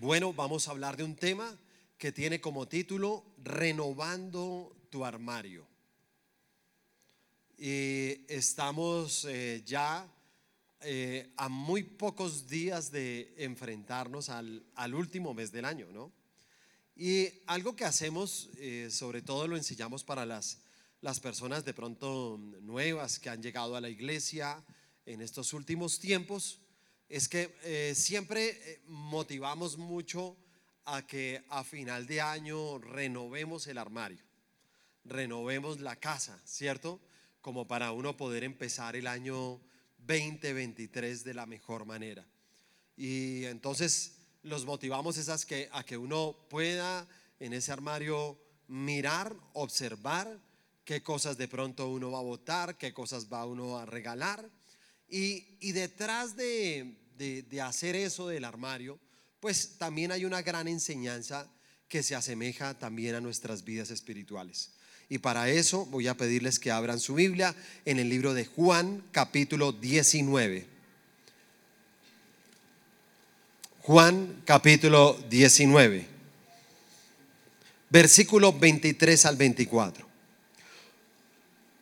Bueno, vamos a hablar de un tema que tiene como título Renovando tu armario. Y estamos eh, ya eh, a muy pocos días de enfrentarnos al, último mes del año, ¿no? Y algo que hacemos, eh, sobre todo lo enseñamos para las, las personas de pronto nuevas que han llegado a la iglesia en estos últimos tiempos, es que eh, siempre motivamos mucho a que a final de año renovemos el armario, renovemos la casa, ¿cierto? Como para uno poder empezar el año 2023 de la mejor manera. Y entonces los motivamos esas que, a que uno pueda en ese armario mirar, observar qué cosas de pronto uno va a votar, qué cosas va uno a regalar. Y, detrás de, de, hacer eso del armario, pues también hay una gran enseñanza que se asemeja también a nuestras vidas espirituales. Y para eso voy a pedirles que abran su Biblia en el libro de Juan capítulo 19. Juan capítulo 19, versículo 23 al 24.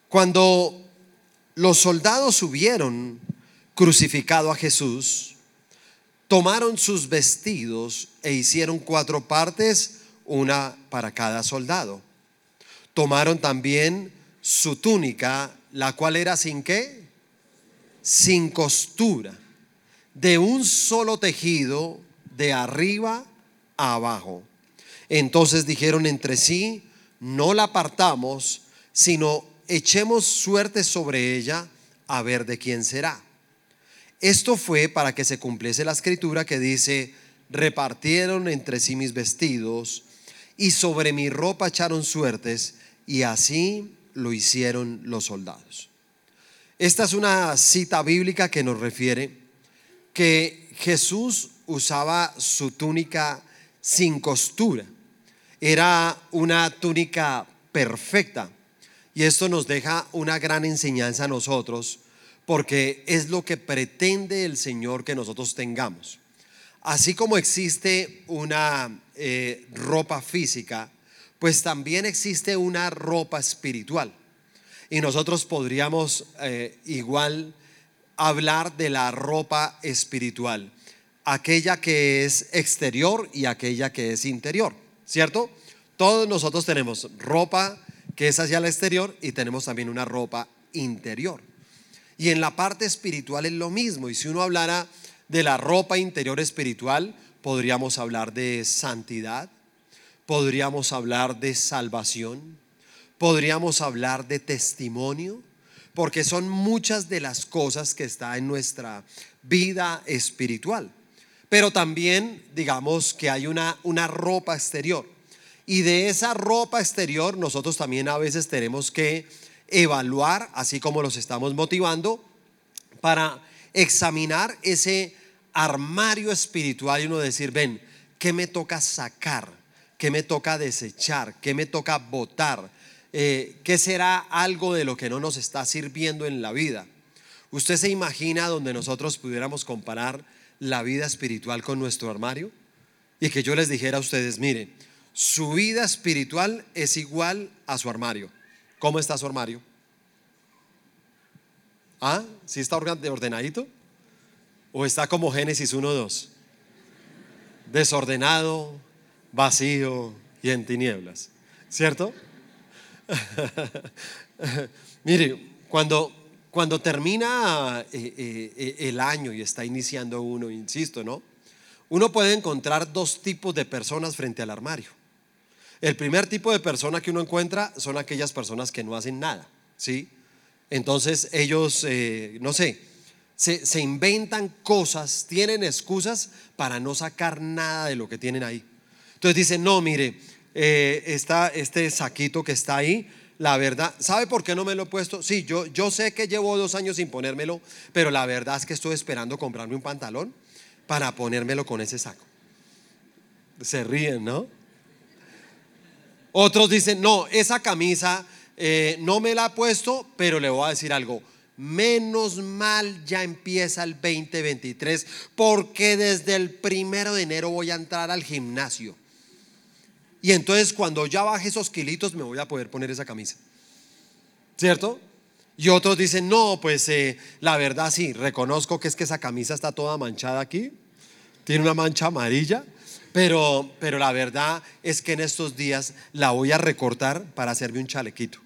Cuando los soldados subieron crucificado a Jesús, tomaron sus vestidos e hicieron cuatro partes, una para cada soldado tomaron también su túnica, la cual era sin qué? Sin costura, de un solo tejido, de arriba a abajo. Entonces dijeron entre sí, no la apartamos, sino echemos suerte sobre ella a ver de quién será. Esto fue para que se cumpliese la escritura que dice, repartieron entre sí mis vestidos y sobre mi ropa echaron suertes y así lo hicieron los soldados. Esta es una cita bíblica que nos refiere que Jesús usaba su túnica sin costura. Era una túnica perfecta. Y esto nos deja una gran enseñanza a nosotros porque es lo que pretende el Señor que nosotros tengamos. Así como existe una eh, ropa física, pues también existe una ropa espiritual. Y nosotros podríamos eh, igual hablar de la ropa espiritual, aquella que es exterior y aquella que es interior, ¿cierto? Todos nosotros tenemos ropa que es hacia el exterior y tenemos también una ropa interior. Y en la parte espiritual es lo mismo. Y si uno hablara de la ropa interior espiritual, podríamos hablar de santidad, podríamos hablar de salvación, podríamos hablar de testimonio, porque son muchas de las cosas que está en nuestra vida espiritual. Pero también digamos que hay una, una ropa exterior. Y de esa ropa exterior nosotros también a veces tenemos que evaluar, así como los estamos motivando, para examinar ese armario espiritual y uno decir, ven, ¿qué me toca sacar? ¿Qué me toca desechar? ¿Qué me toca votar? Eh, ¿Qué será algo de lo que no nos está sirviendo en la vida? ¿Usted se imagina donde nosotros pudiéramos comparar la vida espiritual con nuestro armario? Y que yo les dijera a ustedes, mire, su vida espiritual es igual a su armario. ¿Cómo está su armario? ¿Ah? ¿Sí está ordenadito? ¿O está como Génesis 1.2? Desordenado, vacío y en tinieblas. ¿Cierto? Mire, cuando, cuando termina eh, eh, eh, el año y está iniciando uno, insisto, ¿no? Uno puede encontrar dos tipos de personas frente al armario. El primer tipo de persona que uno encuentra son aquellas personas que no hacen nada, ¿sí? Entonces ellos, no sé, se, inventan cosas, tienen excusas para no sacar nada de lo que tienen ahí. Entonces dice, no, mire, eh, está este saquito que está ahí, la verdad, ¿sabe por qué no me lo he puesto? Sí, yo, yo sé que llevo dos años sin ponérmelo, pero la verdad es que estoy esperando comprarme un pantalón para ponérmelo con ese saco. Se ríen, ¿no? Otros dicen, no, esa camisa eh, no me la he puesto, pero le voy a decir algo. menos mal ya empieza el 2023, porque desde el primero de enero voy a entrar al gimnasio. Y entonces cuando ya baje esos kilitos me voy a poder poner esa camisa. ¿Cierto? Y otros dicen, no, pues eh, la verdad sí, reconozco que es que esa camisa está toda manchada aquí, tiene una mancha amarilla, pero, pero la verdad es que en estos días la voy a recortar para hacerme un chalequito.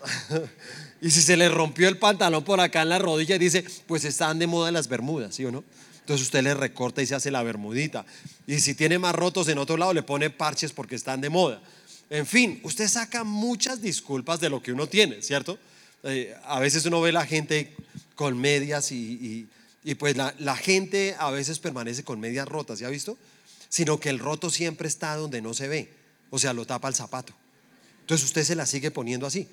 y si se le rompió el pantalón por acá en la rodilla, dice, pues están de moda las bermudas, ¿sí o no? Entonces usted le recorta y se hace la bermudita. Y si tiene más rotos en otro lado, le pone parches porque están de moda. En fin, usted saca muchas disculpas de lo que uno tiene, ¿cierto? Eh, a veces uno ve la gente con medias y, pues la, la, gente a veces permanece con medias rotas, ¿ya ha visto? Sino que el roto siempre está donde no se ve, o sea, lo tapa el zapato. Entonces usted se la sigue poniendo así.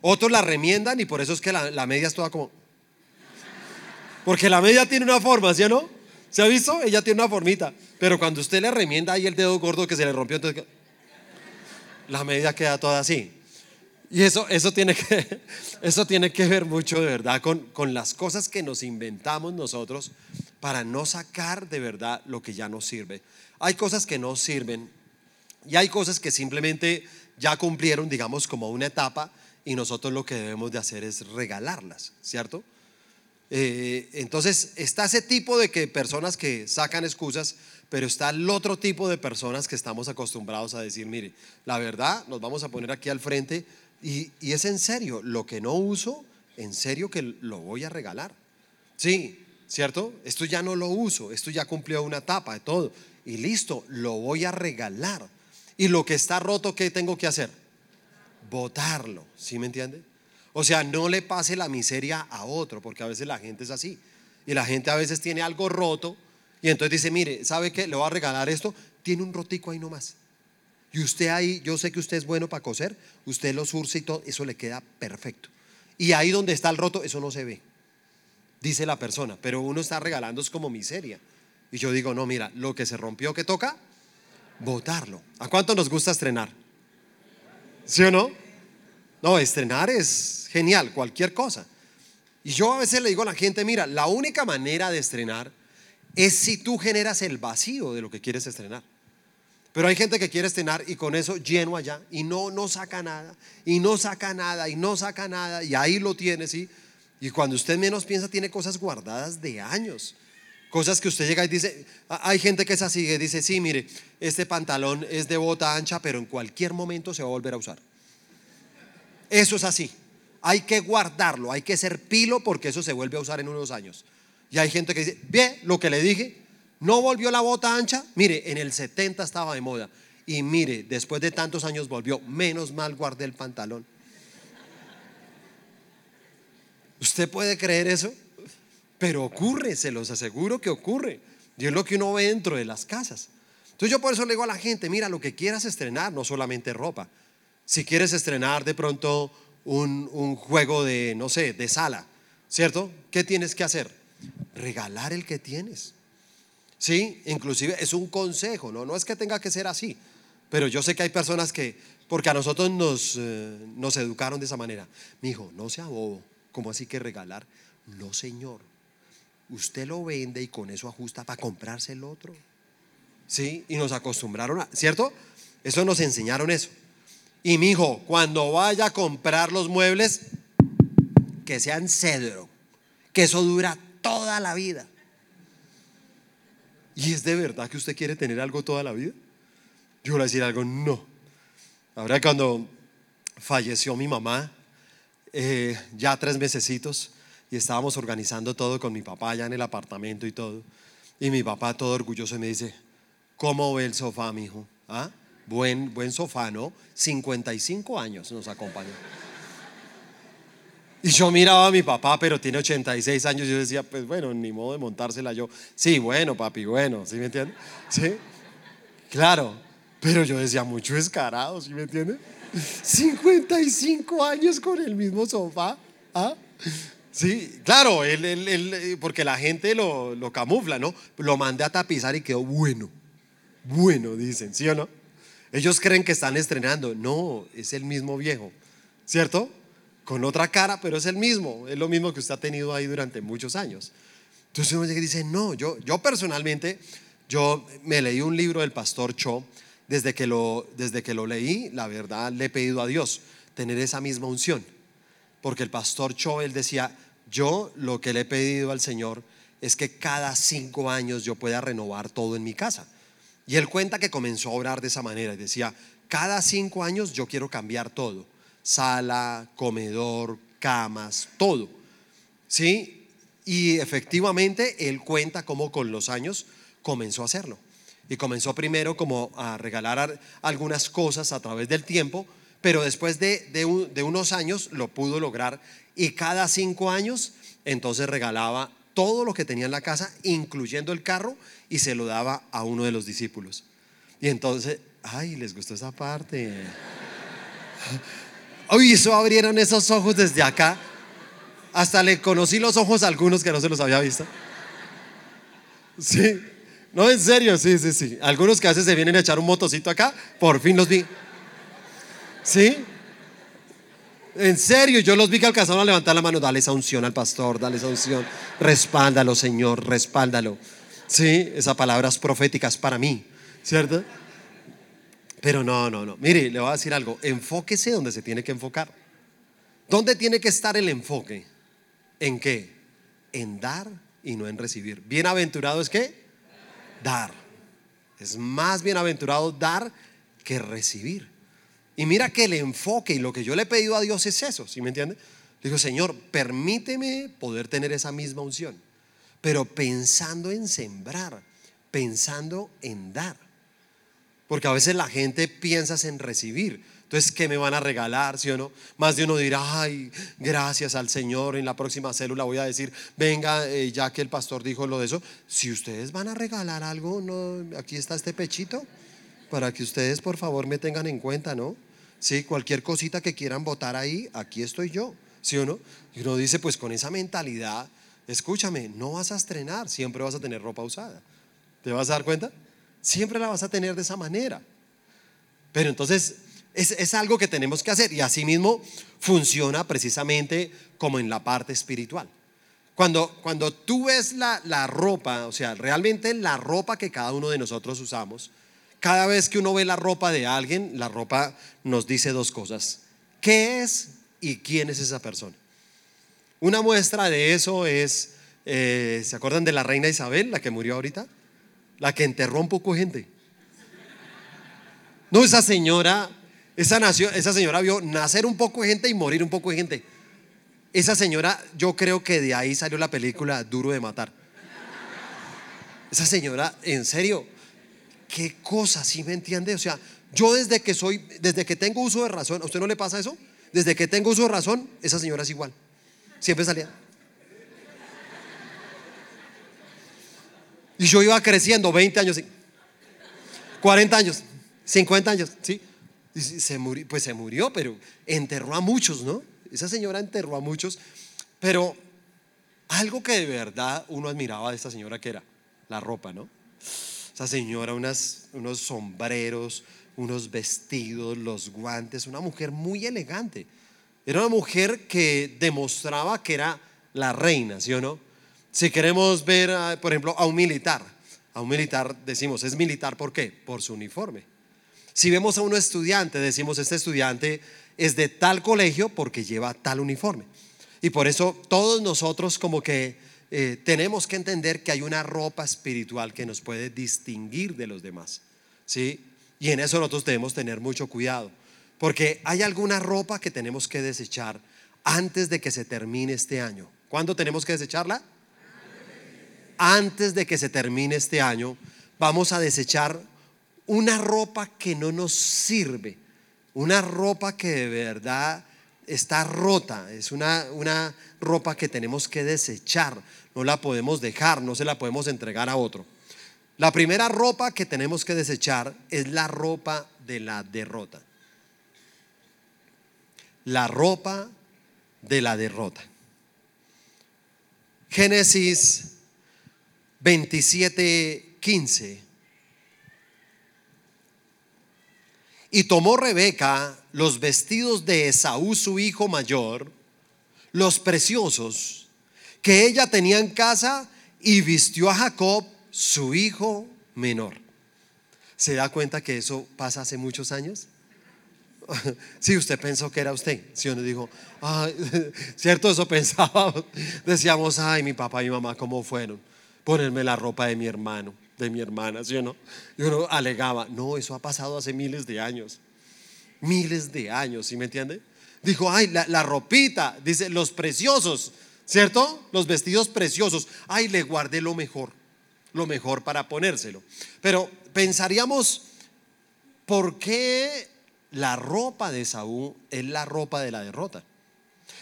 Otros la remiendan y por eso es que la, la media es toda como... Porque la media tiene una forma, ¿sí o no? ¿Se ha visto? Ella tiene una formita. Pero cuando usted le remienda ahí el dedo gordo que se le rompió, entonces la medida queda toda así. Y eso, eso, tiene que, eso tiene que ver mucho de verdad con, con las cosas que nos inventamos nosotros para no sacar de verdad lo que ya nos sirve. Hay cosas que no sirven y hay cosas que simplemente ya cumplieron, digamos, como una etapa y nosotros lo que debemos de hacer es regalarlas, ¿cierto? Eh, entonces está ese tipo de que personas que sacan excusas pero está el otro tipo de personas que estamos acostumbrados a decir, mire, la verdad, nos vamos a poner aquí al frente y, es en serio, lo que no uso, en serio que lo voy a regalar. Sí, ¿cierto? Esto ya no lo uso, esto ya cumplió una etapa de todo. Y listo, lo voy a regalar. Y lo que está roto, ¿qué tengo que hacer? Votarlo, ¿sí me entiende? O sea, no le pase la miseria a otro, porque a veces la gente es así. Y la gente a veces tiene algo roto y entonces dice, mire, ¿sabe qué? Le voy a regalar esto. Tiene un rotico ahí nomás. Y usted ahí, yo sé que usted es bueno para coser, usted lo surce y todo, eso le queda perfecto. Y ahí donde está el roto, eso no se ve, dice la persona, pero uno está regalando es como miseria. Y yo digo, no, mira, lo que se rompió, ¿qué toca? Votarlo. ¿A cuánto nos gusta estrenar? ¿Sí o no? No, estrenar es genial, cualquier cosa. Y yo a veces le digo a la gente, mira, la única manera de estrenar es si tú generas el vacío de lo que quieres estrenar. Pero hay gente que quiere estrenar y con eso lleno allá y no, no saca nada, y no saca nada, y no saca nada, y ahí lo tiene, ¿sí? Y cuando usted menos piensa, tiene cosas guardadas de años. Cosas que usted llega y dice, hay gente que es así, que dice, sí, mire, este pantalón es de bota ancha, pero en cualquier momento se va a volver a usar. Eso es así. Hay que guardarlo, hay que ser pilo porque eso se vuelve a usar en unos años. Y hay gente que dice, ve lo que le dije, no volvió la bota ancha. Mire, en el 70 estaba de moda. Y mire, después de tantos años volvió. Menos mal guardé el pantalón. ¿Usted puede creer eso? Pero ocurre, se los aseguro que ocurre. Y es lo que uno ve dentro de las casas. Entonces yo por eso le digo a la gente, mira, lo que quieras estrenar, no solamente ropa. Si quieres estrenar de pronto un, un juego de, no sé, de sala, ¿cierto? ¿Qué tienes que hacer? regalar el que tienes. Sí, inclusive es un consejo, ¿no? No es que tenga que ser así, pero yo sé que hay personas que, porque a nosotros nos, eh, nos educaron de esa manera. Mi hijo, no sea bobo, ¿cómo así que regalar? No, señor. Usted lo vende y con eso ajusta para comprarse el otro. Sí, y nos acostumbraron a, ¿cierto? Eso nos enseñaron eso. Y mi hijo, cuando vaya a comprar los muebles, que sean cedro, que eso dura toda la vida. ¿Y es de verdad que usted quiere tener algo toda la vida? Yo voy a decir algo, no. Ahora cuando falleció mi mamá, eh, ya tres mesecitos, y estábamos organizando todo con mi papá allá en el apartamento y todo. Y mi papá todo orgulloso me dice, ¿cómo ve el sofá, mi hijo? ¿Ah? Buen, buen sofá, ¿no? 55 años nos acompañó. Y yo miraba a mi papá, pero tiene 86 años, y yo decía, pues bueno, ni modo de montársela yo. Sí, bueno, papi, bueno, ¿sí me entiendes? Sí, claro, pero yo decía, mucho descarado, ¿sí me entiendes? 55 años con el mismo sofá. ¿ah? Sí, claro, porque la gente lo, lo camufla, ¿no? Lo mandé a tapizar y quedó bueno. Bueno, dicen, ¿sí o no? Ellos creen que están estrenando. No, es el mismo viejo, ¿cierto? Con otra cara, pero es el mismo, es lo mismo que usted ha tenido ahí durante muchos años. Entonces uno dice, no, yo, yo personalmente, yo me leí un libro del pastor Cho, desde que, lo, desde que lo leí, la verdad, le he pedido a Dios tener esa misma unción, porque el pastor Cho, él decía, yo lo que le he pedido al Señor es que cada cinco años yo pueda renovar todo en mi casa. Y él cuenta que comenzó a orar de esa manera y decía, cada cinco años yo quiero cambiar todo, sala, comedor, camas, todo. ¿Sí? Y efectivamente él cuenta cómo con los años comenzó a hacerlo. Y comenzó primero como a regalar algunas cosas a través del tiempo, pero después de, de unos años lo pudo lograr y cada cinco años entonces regalaba todo lo que tenía en la casa, incluyendo el carro, y se lo daba a uno de los discípulos. Y entonces, ay, les gustó esa parte. Uy, eso abrieron esos ojos desde acá. Hasta le conocí los ojos a algunos que no se los había visto. Sí, no, en serio, sí, sí, sí. Algunos que a veces se vienen a echar un motocito acá, por fin los vi. ¿Sí? En serio, yo los vi que alcanzaron a levantar la mano. Dale esa unción al pastor, dale esa unción. Respáldalo, Señor, respáldalo. Sí, esas palabras proféticas para mí, ¿cierto? Pero no, no, no. Mire, le voy a decir algo. Enfóquese donde se tiene que enfocar. ¿Dónde tiene que estar el enfoque? ¿En qué? En dar y no en recibir. Bienaventurado es qué? Dar. Es más bienaventurado dar que recibir. Y mira que el enfoque y lo que yo le he pedido a Dios es eso, ¿sí me entiende? Digo, Señor, permíteme poder tener esa misma unción, pero pensando en sembrar, pensando en dar. Porque a veces la gente piensa en recibir. Entonces, ¿qué me van a regalar? ¿Sí o no? Más de uno dirá, ay, gracias al Señor. En la próxima célula voy a decir, venga, eh, ya que el pastor dijo lo de eso, si ustedes van a regalar algo, no, aquí está este pechito, para que ustedes por favor me tengan en cuenta, ¿no? ¿sí? Cualquier cosita que quieran votar ahí, aquí estoy yo, ¿sí o no? Y uno dice, pues con esa mentalidad, escúchame, no vas a estrenar, siempre vas a tener ropa usada. ¿Te vas a dar cuenta? Siempre la vas a tener de esa manera. Pero entonces es, algo que tenemos que hacer y así mismo funciona precisamente como en la parte espiritual. Cuando, cuando tú ves la, la ropa, o sea, realmente la ropa que cada uno de nosotros usamos, cada vez que uno ve la ropa de alguien, la ropa nos dice dos cosas. ¿Qué es y quién es esa persona? Una muestra de eso es, eh, ¿se acuerdan de la reina Isabel, la que murió ahorita? La que enterró un poco gente. No, esa señora, esa, nació, esa señora vio nacer un poco de gente y morir un poco de gente. Esa señora, yo creo que de ahí salió la película Duro de Matar. Esa señora, en serio, qué cosa, ¿sí me entiende? O sea, yo desde que soy, desde que tengo uso de razón, ¿a usted no le pasa eso? Desde que tengo uso de razón, esa señora es igual. Siempre salía. Y yo iba creciendo 20 años, 40 años, 50 años, ¿sí? Y se murió, pues se murió, pero enterró a muchos, ¿no? Esa señora enterró a muchos, pero algo que de verdad uno admiraba de esta señora que era la ropa, ¿no? Esa señora, unos sombreros, unos vestidos, los guantes, una mujer muy elegante. Era una mujer que demostraba que era la reina, ¿sí o no? Si queremos ver, por ejemplo, a un militar, a un militar decimos, es militar, ¿por qué? Por su uniforme. Si vemos a un estudiante, decimos, este estudiante es de tal colegio porque lleva tal uniforme. Y por eso todos nosotros como que eh, tenemos que entender que hay una ropa espiritual que nos puede distinguir de los demás. ¿sí? Y en eso nosotros debemos tener mucho cuidado. Porque hay alguna ropa que tenemos que desechar antes de que se termine este año. ¿Cuándo tenemos que desecharla? Antes de que se termine este año, vamos a desechar una ropa que no nos sirve. Una ropa que de verdad está rota, es una, una ropa que tenemos que desechar, no la podemos dejar, no se la podemos entregar a otro. La primera ropa que tenemos que desechar es la ropa de la derrota. La ropa de la derrota. Génesis 27, 15. Y tomó Rebeca los vestidos de Esaú, su hijo mayor, los preciosos que ella tenía en casa y vistió a Jacob, su hijo menor. ¿Se da cuenta que eso pasa hace muchos años? Si usted pensó que era usted. Si uno dijo, ¿cierto? Eso pensaba. Decíamos, ay, mi papá y mi mamá, ¿cómo fueron? Ponerme la ropa de mi hermano, de mi hermana, ¿sí o no? Y uno alegaba, no, eso ha pasado hace miles de años. Miles de años, ¿sí me entiende? Dijo, ay, la, la ropita, dice, los preciosos, ¿cierto? Los vestidos preciosos. Ay, le guardé lo mejor, lo mejor para ponérselo. Pero pensaríamos, ¿por qué la ropa de Saúl es la ropa de la derrota.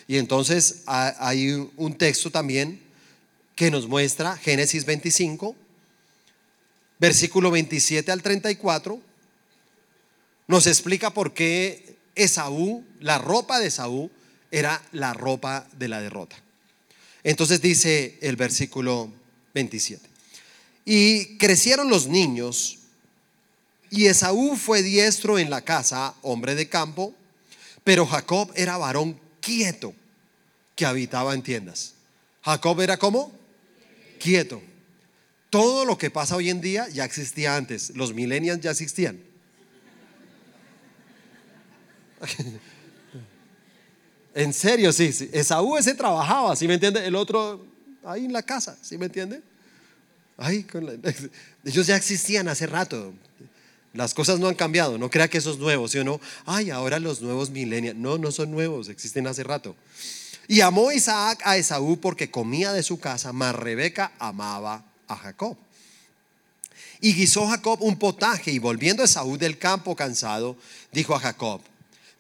Y entonces hay un texto también que nos muestra Génesis 25, versículo 27 al 34, nos explica por qué Esaú, la ropa de Esaú, era la ropa de la derrota. Entonces dice el versículo 27. Y crecieron los niños y Esaú fue diestro en la casa, hombre de campo, pero Jacob era varón quieto que habitaba en tiendas. Jacob era como quieto. Todo lo que pasa hoy en día ya existía antes. Los millennials ya existían. en serio, sí, sí. Esaú ese trabajaba, ¿sí me entiende? El otro ahí en la casa, ¿sí me entiende? Ahí ellos ya existían hace rato. Las cosas no han cambiado, no crea que eso es nuevo, ¿sí o no? Ay, ahora los nuevos milenios. No, no son nuevos, existen hace rato. Y amó Isaac a Esaú porque comía de su casa, mas Rebeca amaba a Jacob. Y guisó Jacob un potaje y volviendo Esaú del campo cansado, dijo a Jacob,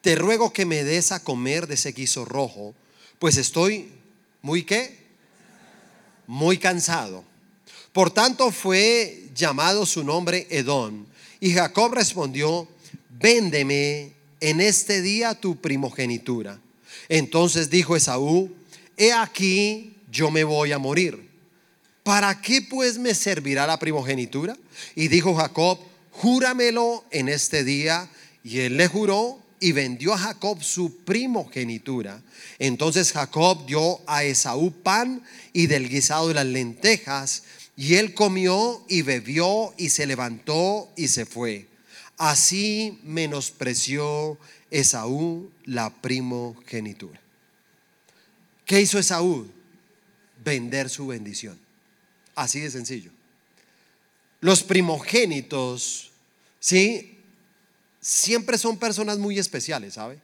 te ruego que me des a comer de ese guiso rojo, pues estoy muy qué? Muy cansado. Por tanto fue llamado su nombre Edom y Jacob respondió, véndeme en este día tu primogenitura. Entonces dijo Esaú, he aquí yo me voy a morir. ¿Para qué pues me servirá la primogenitura? Y dijo Jacob, júramelo en este día. Y él le juró y vendió a Jacob su primogenitura. Entonces Jacob dio a Esaú pan y del guisado de las lentejas y él comió y bebió y se levantó y se fue. Así menospreció Esaú la primogenitura. ¿Qué hizo Esaú? Vender su bendición. Así de sencillo. Los primogénitos, ¿sí? Siempre son personas muy especiales, ¿sabe?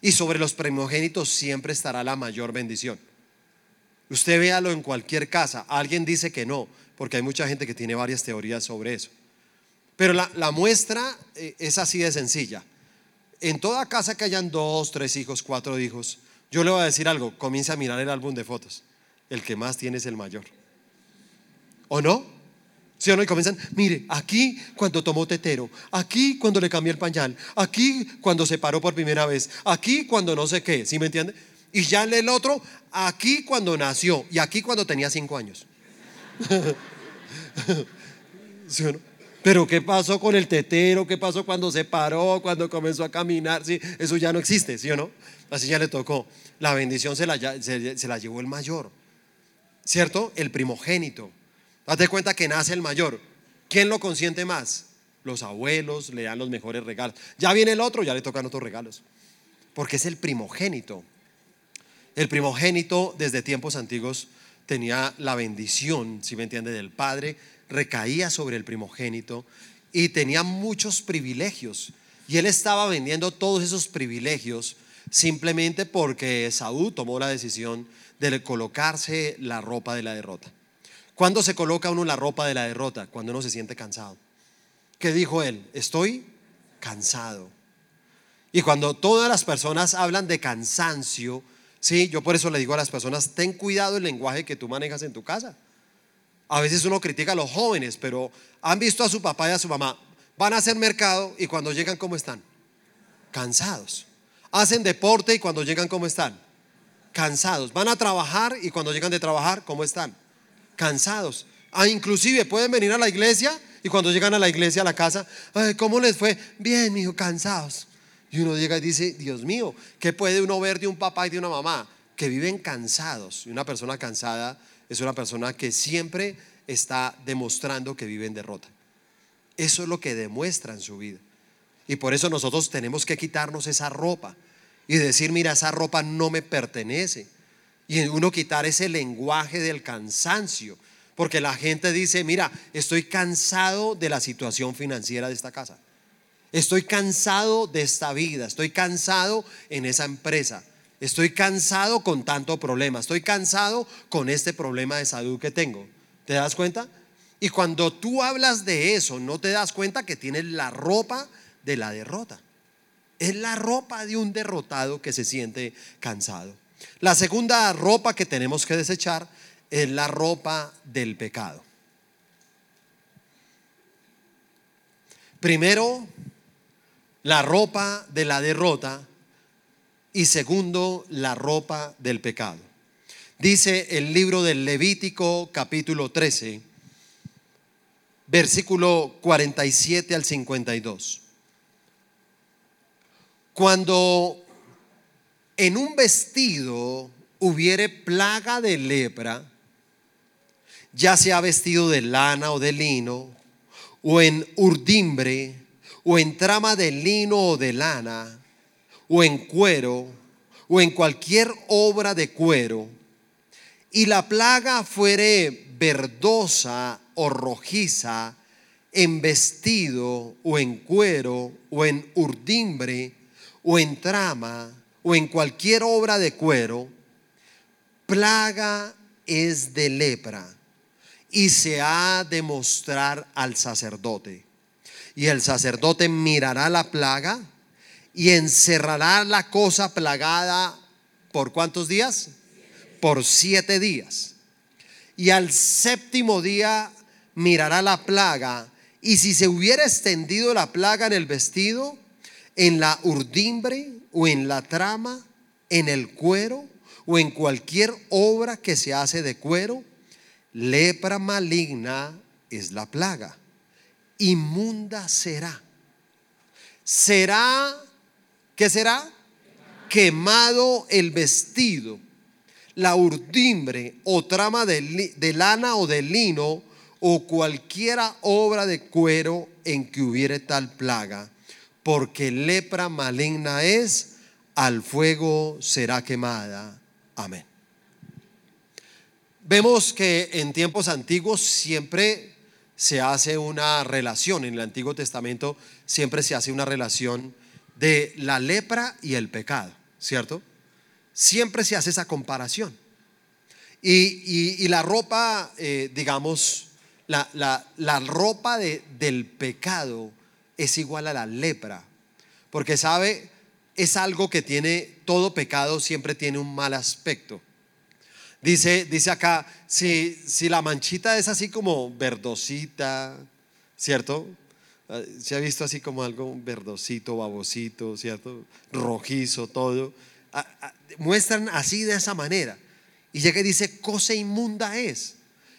Y sobre los primogénitos siempre estará la mayor bendición. Usted véalo en cualquier casa. Alguien dice que no, porque hay mucha gente que tiene varias teorías sobre eso. Pero la, muestra eh, es así de sencilla. En toda casa que hayan dos, tres hijos, cuatro hijos, yo le voy a decir algo, comienza a mirar el álbum de fotos. El que más tiene es el mayor. ¿O no? ¿Sí o no? Y comienzan, mire, aquí cuando tomó tetero, aquí cuando le cambió el pañal, aquí cuando se paró por primera vez, aquí cuando no sé qué, ¿sí me entiende? Y ya el otro, aquí cuando nació y aquí cuando tenía cinco años. Pero ¿qué pasó con el tetero? ¿Qué pasó cuando se paró? Cuando comenzó a caminar? ¿Sí? Eso ya no existe, ¿sí o no? Así ya le tocó. La bendición se la, se, la llevó el mayor. ¿Cierto? El primogénito. Date cuenta que nace el mayor. ¿Quién lo consiente más? Los abuelos le dan los mejores regalos. Ya viene el otro, ya le tocan otros regalos. Porque es el primogénito. El primogénito desde tiempos antiguos tenía la bendición, si me entiende, del Padre, recaía sobre el primogénito y tenía muchos privilegios. Y él estaba vendiendo todos esos privilegios simplemente porque Saúl tomó la decisión de colocarse la ropa de la derrota. ¿Cuándo se coloca uno la ropa de la derrota? Cuando uno se siente cansado. ¿Qué dijo él? Estoy cansado. Y cuando todas las personas hablan de cansancio, Sí, yo por eso le digo a las personas, ten cuidado el lenguaje que tú manejas en tu casa. A veces uno critica a los jóvenes, pero han visto a su papá y a su mamá, van a hacer mercado y cuando llegan, ¿cómo están? Cansados. Hacen deporte y cuando llegan, ¿cómo están? Cansados. Van a trabajar y cuando llegan de trabajar, ¿cómo están? Cansados. Ah, inclusive pueden venir a la iglesia y cuando llegan a la iglesia, a la casa, ¿cómo les fue? Bien, hijo, cansados. Y uno llega y dice, Dios mío, ¿qué puede uno ver de un papá y de una mamá? que viven cansados. Y una persona cansada es una persona que siempre está demostrando que vive en derrota. Eso es lo que demuestra en su vida. Y por eso nosotros tenemos que quitarnos esa ropa y decir, mira, esa ropa no me pertenece. Y uno quitar ese lenguaje del cansancio. Porque la gente dice, mira, estoy cansado de la situación financiera de esta casa. Estoy cansado de esta vida. Estoy cansado en esa empresa. Estoy cansado con tanto problema. Estoy cansado con este problema de salud que tengo. ¿Te das cuenta? Y cuando tú hablas de eso, no te das cuenta que tienes la ropa de la derrota. Es la ropa de un derrotado que se siente cansado. La segunda ropa que tenemos que desechar es la ropa del pecado. Primero, la ropa de la derrota y segundo, la ropa del pecado. Dice el libro del Levítico capítulo 13, versículo 47 al 52. Cuando en un vestido hubiere plaga de lepra, ya sea vestido de lana o de lino, o en urdimbre, o en trama de lino o de lana, o en cuero, o en cualquier obra de cuero, y la plaga fuere verdosa o rojiza, en vestido, o en cuero, o en urdimbre, o en trama, o en cualquier obra de cuero, plaga es de lepra y se ha de mostrar al sacerdote. Y el sacerdote mirará la plaga y encerrará la cosa plagada por cuántos días? Por siete días. Y al séptimo día mirará la plaga y si se hubiera extendido la plaga en el vestido, en la urdimbre o en la trama, en el cuero o en cualquier obra que se hace de cuero, lepra maligna es la plaga. Inmunda será. Será, ¿qué será? Quemado el vestido, la urdimbre o trama de, de lana o de lino o cualquiera obra de cuero en que hubiere tal plaga, porque lepra maligna es, al fuego será quemada Amén. Vemos que en tiempos antiguos siempre se hace una relación, en el Antiguo Testamento siempre se hace una relación de la lepra y el pecado, ¿cierto? Siempre se hace esa comparación. Y, la ropa, eh, digamos, la, la, ropa de, del pecado es igual a la lepra, porque sabe, es algo que tiene, todo pecado siempre tiene un mal aspecto. Dice, dice acá, si, si la manchita es así como verdosita, ¿cierto? Ah, se ha visto así como algo verdosito, babosito, ¿cierto? Rojizo, todo. Ah, ah, muestran así de esa manera. Y llega y dice, cosa inmunda es.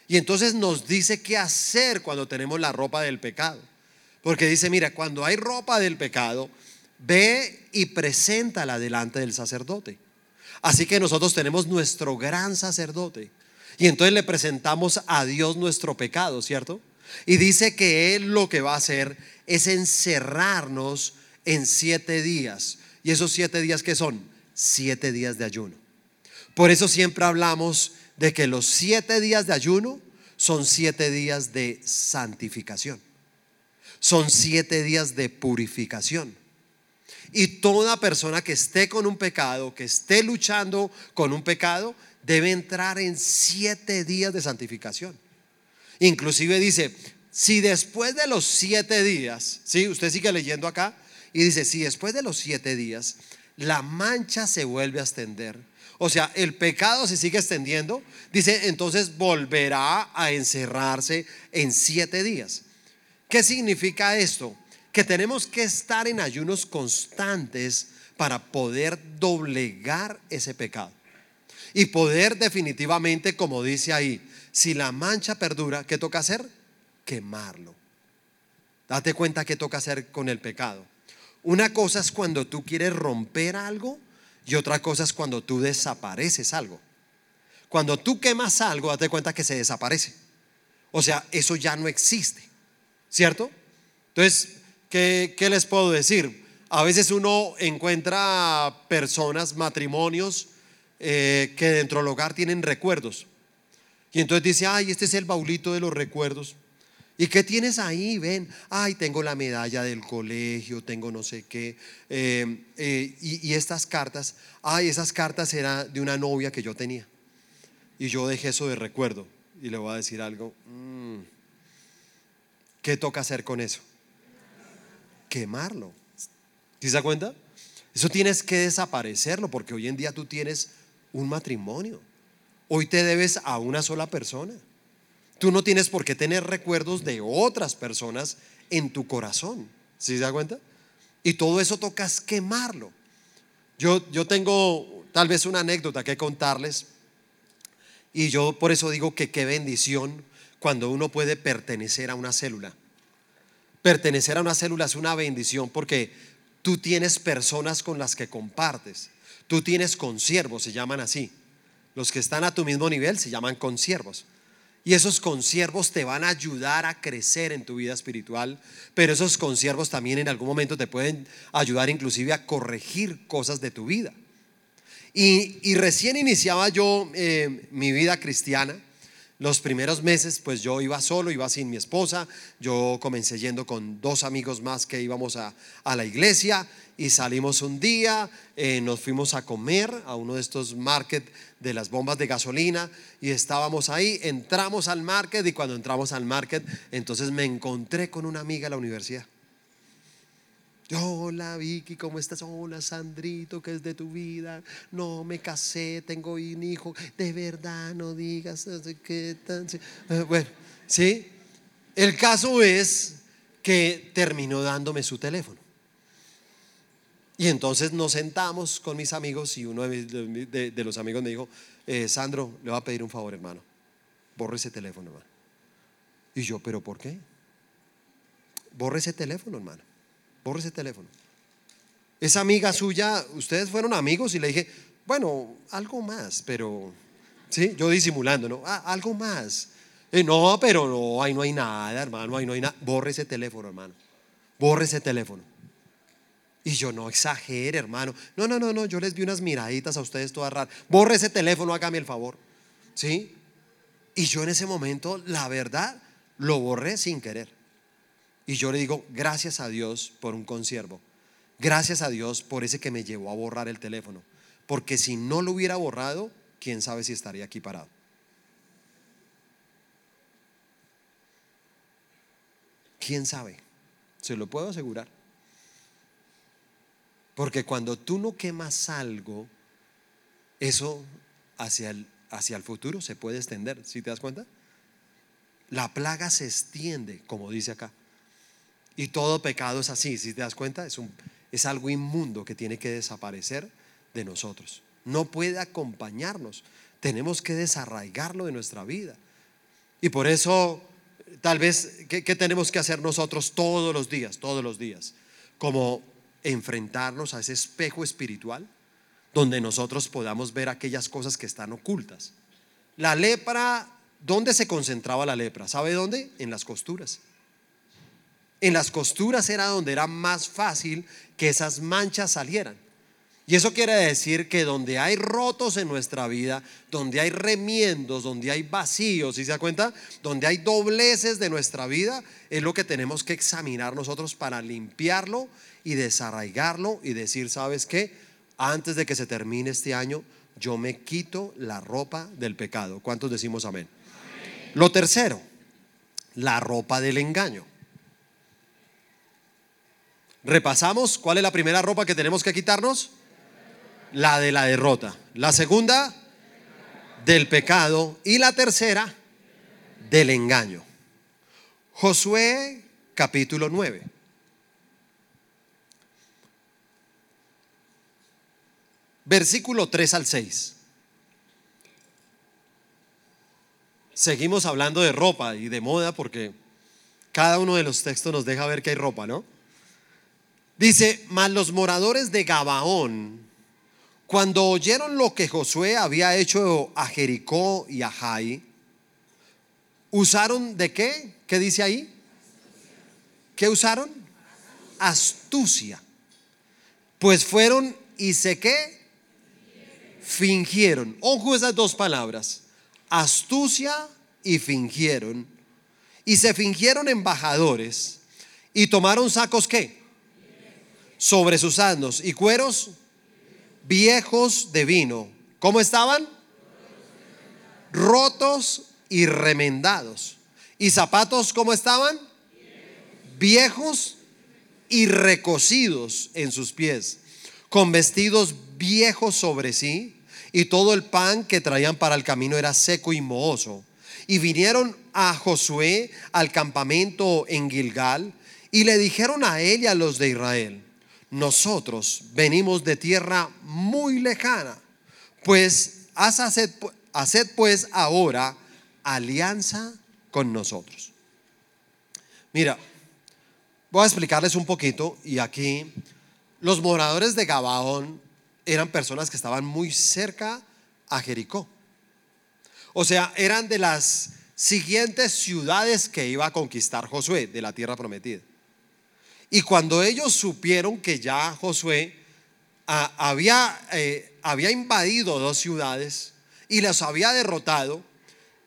Y entonces nos dice qué hacer cuando tenemos la ropa del pecado. Porque dice, mira, cuando hay ropa del pecado, ve y preséntala delante del sacerdote. Así que nosotros tenemos nuestro gran sacerdote. Y entonces le presentamos a Dios nuestro pecado, ¿cierto? Y dice que Él lo que va a hacer es encerrarnos en siete días. ¿Y esos siete días qué son? Siete días de ayuno. Por eso siempre hablamos de que los siete días de ayuno son siete días de santificación. Son siete días de purificación. Y toda persona que esté con un pecado, que esté luchando con un pecado, debe entrar en siete días de santificación. Inclusive dice, si después de los siete días, si usted sigue leyendo acá, y dice, si después de los siete días la mancha se vuelve a extender, o sea, el pecado se sigue extendiendo, dice, entonces volverá a encerrarse en siete días. ¿Qué significa esto? que tenemos que estar en ayunos constantes para poder doblegar ese pecado. Y poder definitivamente, como dice ahí, si la mancha perdura, ¿qué toca hacer? Quemarlo. Date cuenta qué toca hacer con el pecado. Una cosa es cuando tú quieres romper algo y otra cosa es cuando tú desapareces algo. Cuando tú quemas algo, date cuenta que se desaparece. O sea, eso ya no existe, ¿cierto? Entonces, ¿qué, les puedo decir? A veces uno encuentra personas, matrimonios, eh, que dentro del hogar tienen recuerdos. Y entonces dice, ay, este es el baulito de los recuerdos. ¿Y qué tienes ahí? Ven, ay, tengo la medalla del colegio, tengo no sé qué. Eh, eh, y, estas cartas, ay, esas cartas eran de una novia que yo tenía. Y yo dejé eso de recuerdo. Y le voy a decir algo. Mm, ¿Qué toca hacer con eso? Quemarlo. ¿Sí se da cuenta? Eso tienes que desaparecerlo porque hoy en día tú tienes un matrimonio. Hoy te debes a una sola persona. Tú no tienes por qué tener recuerdos de otras personas en tu corazón. ¿Sí se da cuenta? Y todo eso tocas quemarlo. Yo, yo tengo tal vez una anécdota que contarles. Y yo por eso digo que qué bendición cuando uno puede pertenecer a una célula. Pertenecer a una célula es una bendición porque tú tienes personas con las que compartes. Tú tienes consiervos, se llaman así. Los que están a tu mismo nivel se llaman consiervos. Y esos consiervos te van a ayudar a crecer en tu vida espiritual, pero esos consiervos también en algún momento te pueden ayudar inclusive a corregir cosas de tu vida. Y, recién iniciaba yo eh, mi vida cristiana. Los primeros meses, pues yo iba solo, iba sin mi esposa. Yo comencé yendo con dos amigos más que íbamos a, a la iglesia y salimos un día, eh, nos fuimos a comer a uno de estos market de las bombas de gasolina y estábamos ahí, entramos al market y cuando entramos al market, entonces me encontré con una amiga de la universidad. Hola Vicky, ¿cómo estás? Hola Sandrito, ¿qué es de tu vida? No, me casé, tengo un hijo. De verdad, no digas qué tan. Eh, bueno, ¿sí? El caso es que terminó dándome su teléfono. Y entonces nos sentamos con mis amigos y uno de, los amigos me dijo, eh, Sandro, le va a pedir un favor, hermano. Borre ese teléfono, hermano. Y yo, ¿pero por qué? Borre ese teléfono, hermano. Borre ese teléfono. Esa amiga suya, ustedes fueron amigos y le dije, bueno, algo más, pero, sí, yo disimulando, ¿no? Ah, algo más. Eh, no, pero no, ahí no hay nada, hermano, ahí no hay nada. Borre ese teléfono, hermano. Borre ese teléfono. Y yo no exagere, hermano. No, no, no, no, yo les vi unas miraditas a ustedes todas raras. Borre ese teléfono, hágame el favor. ¿Sí? Y yo en ese momento, la verdad, lo borré sin querer. Y yo le digo, gracias a Dios por un consiervo. Gracias a Dios por ese que me llevó a borrar el teléfono. Porque si no lo hubiera borrado, quién sabe si estaría aquí parado. ¿Quién sabe? Se lo puedo asegurar. Porque cuando tú no quemas algo, eso hacia el, hacia el futuro se puede extender. ¿Sí te das cuenta? La plaga se extiende, como dice acá. Y todo pecado es así, si te das cuenta, es, algo inmundo que tiene que desaparecer de nosotros. No puede acompañarnos. Tenemos que desarraigarlo de nuestra vida. Y por eso, tal vez, ¿qué, ¿qué, tenemos que hacer nosotros todos los días? Todos los días. Como enfrentarnos a ese espejo espiritual donde nosotros podamos ver aquellas cosas que están ocultas. La lepra, ¿dónde se concentraba la lepra? ¿Sabe dónde? En las costuras. En las costuras era donde era más fácil que esas manchas salieran. Y eso quiere decir que donde hay rotos en nuestra vida, donde hay remiendos, donde hay vacíos, ¿sí se da cuenta? Donde hay dobleces de nuestra vida, es lo que tenemos que examinar nosotros para limpiarlo y desarraigarlo y decir, ¿sabes qué? Antes de que se termine este año, yo me quito la ropa del pecado. ¿Cuántos decimos amén? Lo tercero, la ropa del engaño. Repasamos, ¿cuál es la primera ropa que tenemos que quitarnos? La de la derrota. La segunda, del pecado. Y la tercera, del engaño. Josué capítulo 9. Versículo 3 al 6. Seguimos hablando de ropa y de moda porque cada uno de los textos nos deja ver que hay ropa, ¿no? Dice, mas los moradores de Gabaón Cuando oyeron lo que Josué había hecho a Jericó y a Jai, ¿usaron de qué? ¿Qué dice ahí? ¿Qué usaron? Astucia. Pues fueron y sé qué? Fingieron. Ojo esas dos palabras. Astucia y fingieron. Y se fingieron embajadores y tomaron sacos qué? Sobre sus asnos y cueros viejos de vino. ¿Cómo estaban? Rotos y remendados. ¿Y zapatos cómo estaban? Viejos y recocidos en sus pies, con vestidos viejos sobre sí, y todo el pan que traían para el camino era seco y mohoso. Y vinieron a Josué al campamento en Gilgal, y le dijeron a él y a los de Israel, nosotros venimos de tierra muy lejana, pues haced, pues ahora alianza con nosotros. Mira, voy a explicarles un poquito y aquí los moradores de Gabaón eran personas que estaban muy cerca a Jericó. O sea, eran de las siguientes ciudades que iba a conquistar Josué de la tierra prometida. Y cuando ellos supieron que ya Josué ah, había, eh, había invadido dos ciudades y las había derrotado,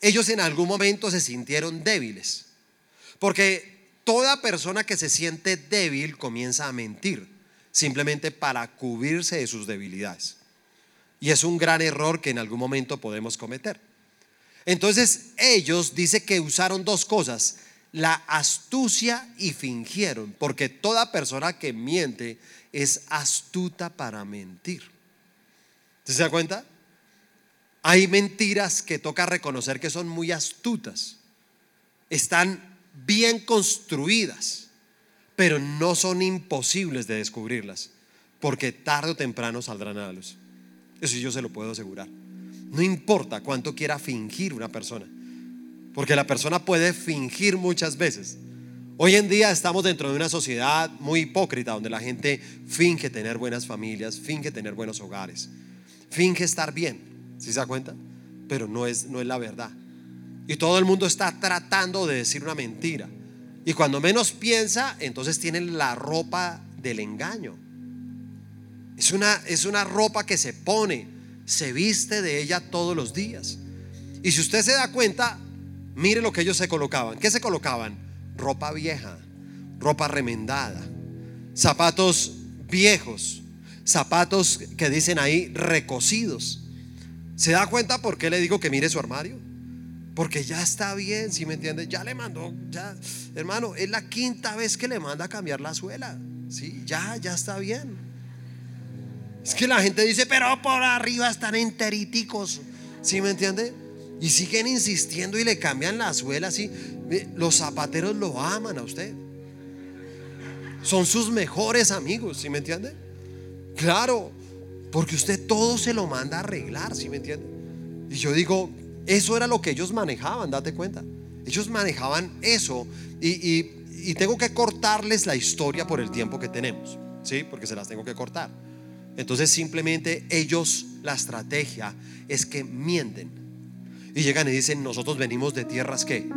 ellos en algún momento se sintieron débiles. Porque toda persona que se siente débil comienza a mentir, simplemente para cubrirse de sus debilidades. Y es un gran error que en algún momento podemos cometer. Entonces ellos dice que usaron dos cosas la astucia y fingieron, porque toda persona que miente es astuta para mentir. ¿Se da cuenta? Hay mentiras que toca reconocer que son muy astutas, están bien construidas, pero no son imposibles de descubrirlas, porque tarde o temprano saldrán a la luz. Eso yo se lo puedo asegurar. No importa cuánto quiera fingir una persona. Porque la persona puede fingir muchas veces. Hoy en día estamos dentro de una sociedad muy hipócrita donde la gente finge tener buenas familias, finge tener buenos hogares, finge estar bien, ¿sí se da cuenta? Pero no es, no es la verdad. Y todo el mundo está tratando de decir una mentira. Y cuando menos piensa, entonces tienen la ropa del engaño. Es una, es una ropa que se pone, se viste de ella todos los días. Y si usted se da cuenta, Mire lo que ellos se colocaban. ¿Qué se colocaban? Ropa vieja, ropa remendada, zapatos viejos, zapatos que dicen ahí recocidos. ¿Se da cuenta por qué le digo que mire su armario? Porque ya está bien, si me entiende? Ya le mandó, ya, hermano, es la quinta vez que le manda a cambiar la suela. Sí, ya, ya está bien. Es que la gente dice, pero por arriba están enteriticos. ¿Sí me entiende? Y siguen insistiendo y le cambian la suela así. Los zapateros lo aman a usted. Son sus mejores amigos, ¿sí me entiende? Claro, porque usted todo se lo manda a arreglar, ¿sí me entiende? Y yo digo, eso era lo que ellos manejaban, date cuenta. Ellos manejaban eso y, y tengo que cortarles la historia por el tiempo que tenemos, ¿sí? Porque se las tengo que cortar. Entonces simplemente ellos, la estrategia es que mienten y llegan y dicen, nosotros venimos de tierras que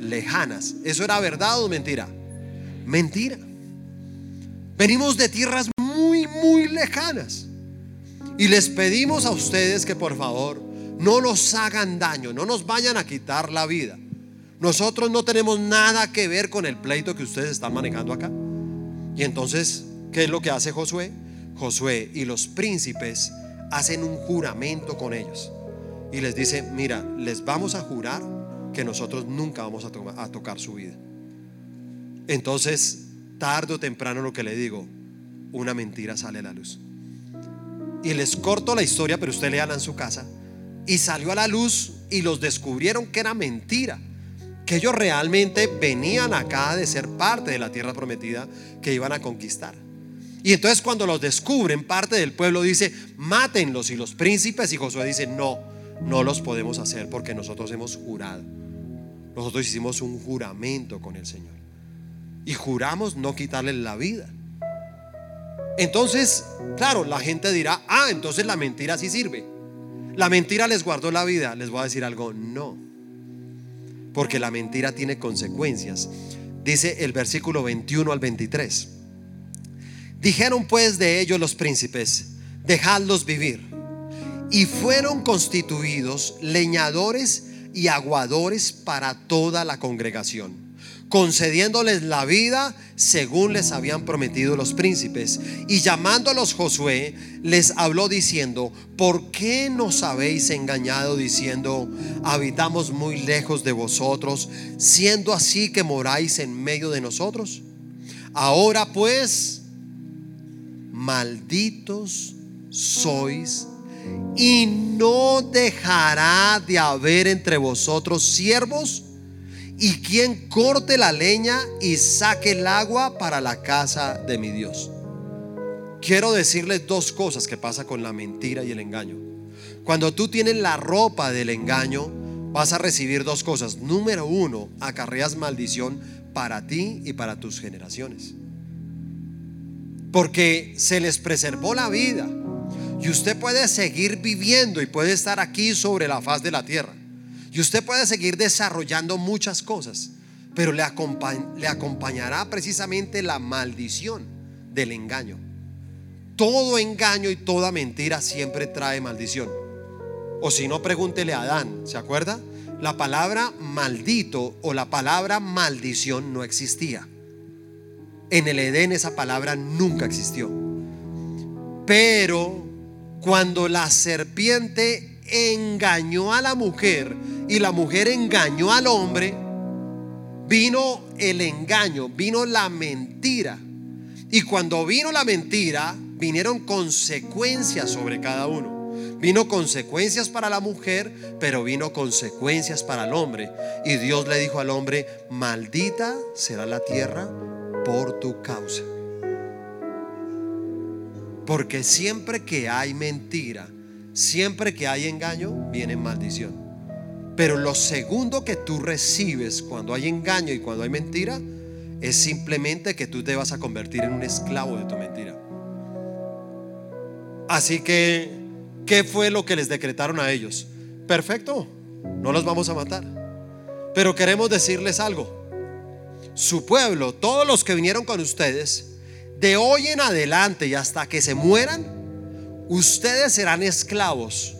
lejanas. ¿Eso era verdad o mentira? Mentira. Venimos de tierras muy, muy lejanas. Y les pedimos a ustedes que por favor no nos hagan daño, no nos vayan a quitar la vida. Nosotros no tenemos nada que ver con el pleito que ustedes están manejando acá. Y entonces, ¿qué es lo que hace Josué? Josué y los príncipes hacen un juramento con ellos y les dice, mira, les vamos a jurar que nosotros nunca vamos a, tocar su vida. Entonces, tarde o temprano lo que le digo, una mentira sale a la luz. Y les corto la historia, pero usted leala en su casa. Y salió a la luz y los descubrieron que era mentira. Que ellos realmente venían acá de ser parte de la tierra prometida que iban a conquistar. Y entonces cuando los descubren, parte del pueblo dice, mátenlos. Y los príncipes y Josué dicen, no, no los podemos hacer porque nosotros hemos jurado. Nosotros hicimos un juramento con el Señor. Y juramos no quitarle la vida. Entonces, claro, la gente dirá, ah, entonces la mentira sí sirve. La mentira les guardó la vida. Les voy a decir algo, no. Porque la mentira tiene consecuencias. Dice el versículo 21 al 23. Dijeron pues de ellos los príncipes, dejadlos vivir. Y fueron constituidos leñadores y aguadores para toda la congregación concediéndoles la vida según les habían prometido los príncipes. Y llamándolos Josué, les habló diciendo, ¿por qué nos habéis engañado diciendo, habitamos muy lejos de vosotros, siendo así que moráis en medio de nosotros? Ahora pues, malditos sois y no dejará de haber entre vosotros siervos y quien corte la leña y saque el agua para la casa de mi Dios. Quiero decirles dos cosas que pasa con la mentira y el engaño. Cuando tú tienes la ropa del engaño, vas a recibir dos cosas. Número uno, acarreas maldición para ti y para tus generaciones. Porque se les preservó la vida. Y usted puede seguir viviendo y puede estar aquí sobre la faz de la tierra. Y usted puede seguir desarrollando muchas cosas, pero le, le acompañará precisamente la maldición del engaño. Todo engaño y toda mentira siempre trae maldición. O si no, pregúntele a Adán, ¿se acuerda? La palabra maldito o la palabra maldición no existía. En el Edén esa palabra nunca existió. Pero cuando la serpiente engañó a la mujer y la mujer engañó al hombre, vino el engaño, vino la mentira. Y cuando vino la mentira, vinieron consecuencias sobre cada uno. Vino consecuencias para la mujer, pero vino consecuencias para el hombre. Y Dios le dijo al hombre, maldita será la tierra por tu causa. Porque siempre que hay mentira, siempre que hay engaño, viene maldición. Pero lo segundo que tú recibes cuando hay engaño y cuando hay mentira es simplemente que tú te vas a convertir en un esclavo de tu mentira. Así que, ¿qué fue lo que les decretaron a ellos? Perfecto, no los vamos a matar. Pero queremos decirles algo. Su pueblo, todos los que vinieron con ustedes, de hoy en adelante y hasta que se mueran, ustedes serán esclavos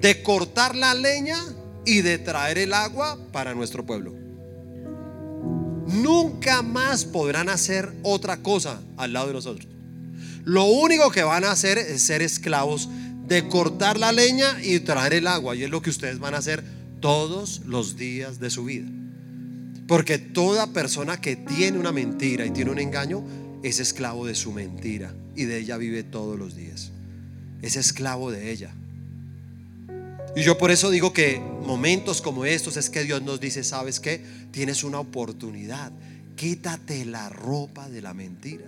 de cortar la leña y de traer el agua para nuestro pueblo. Nunca más podrán hacer otra cosa al lado de nosotros. Lo único que van a hacer es ser esclavos de cortar la leña y traer el agua. Y es lo que ustedes van a hacer todos los días de su vida. Porque toda persona que tiene una mentira y tiene un engaño es esclavo de su mentira y de ella vive todos los días. Es esclavo de ella. Y yo por eso digo que momentos como estos es que Dios nos dice, ¿sabes qué? Tienes una oportunidad. Quítate la ropa de la mentira.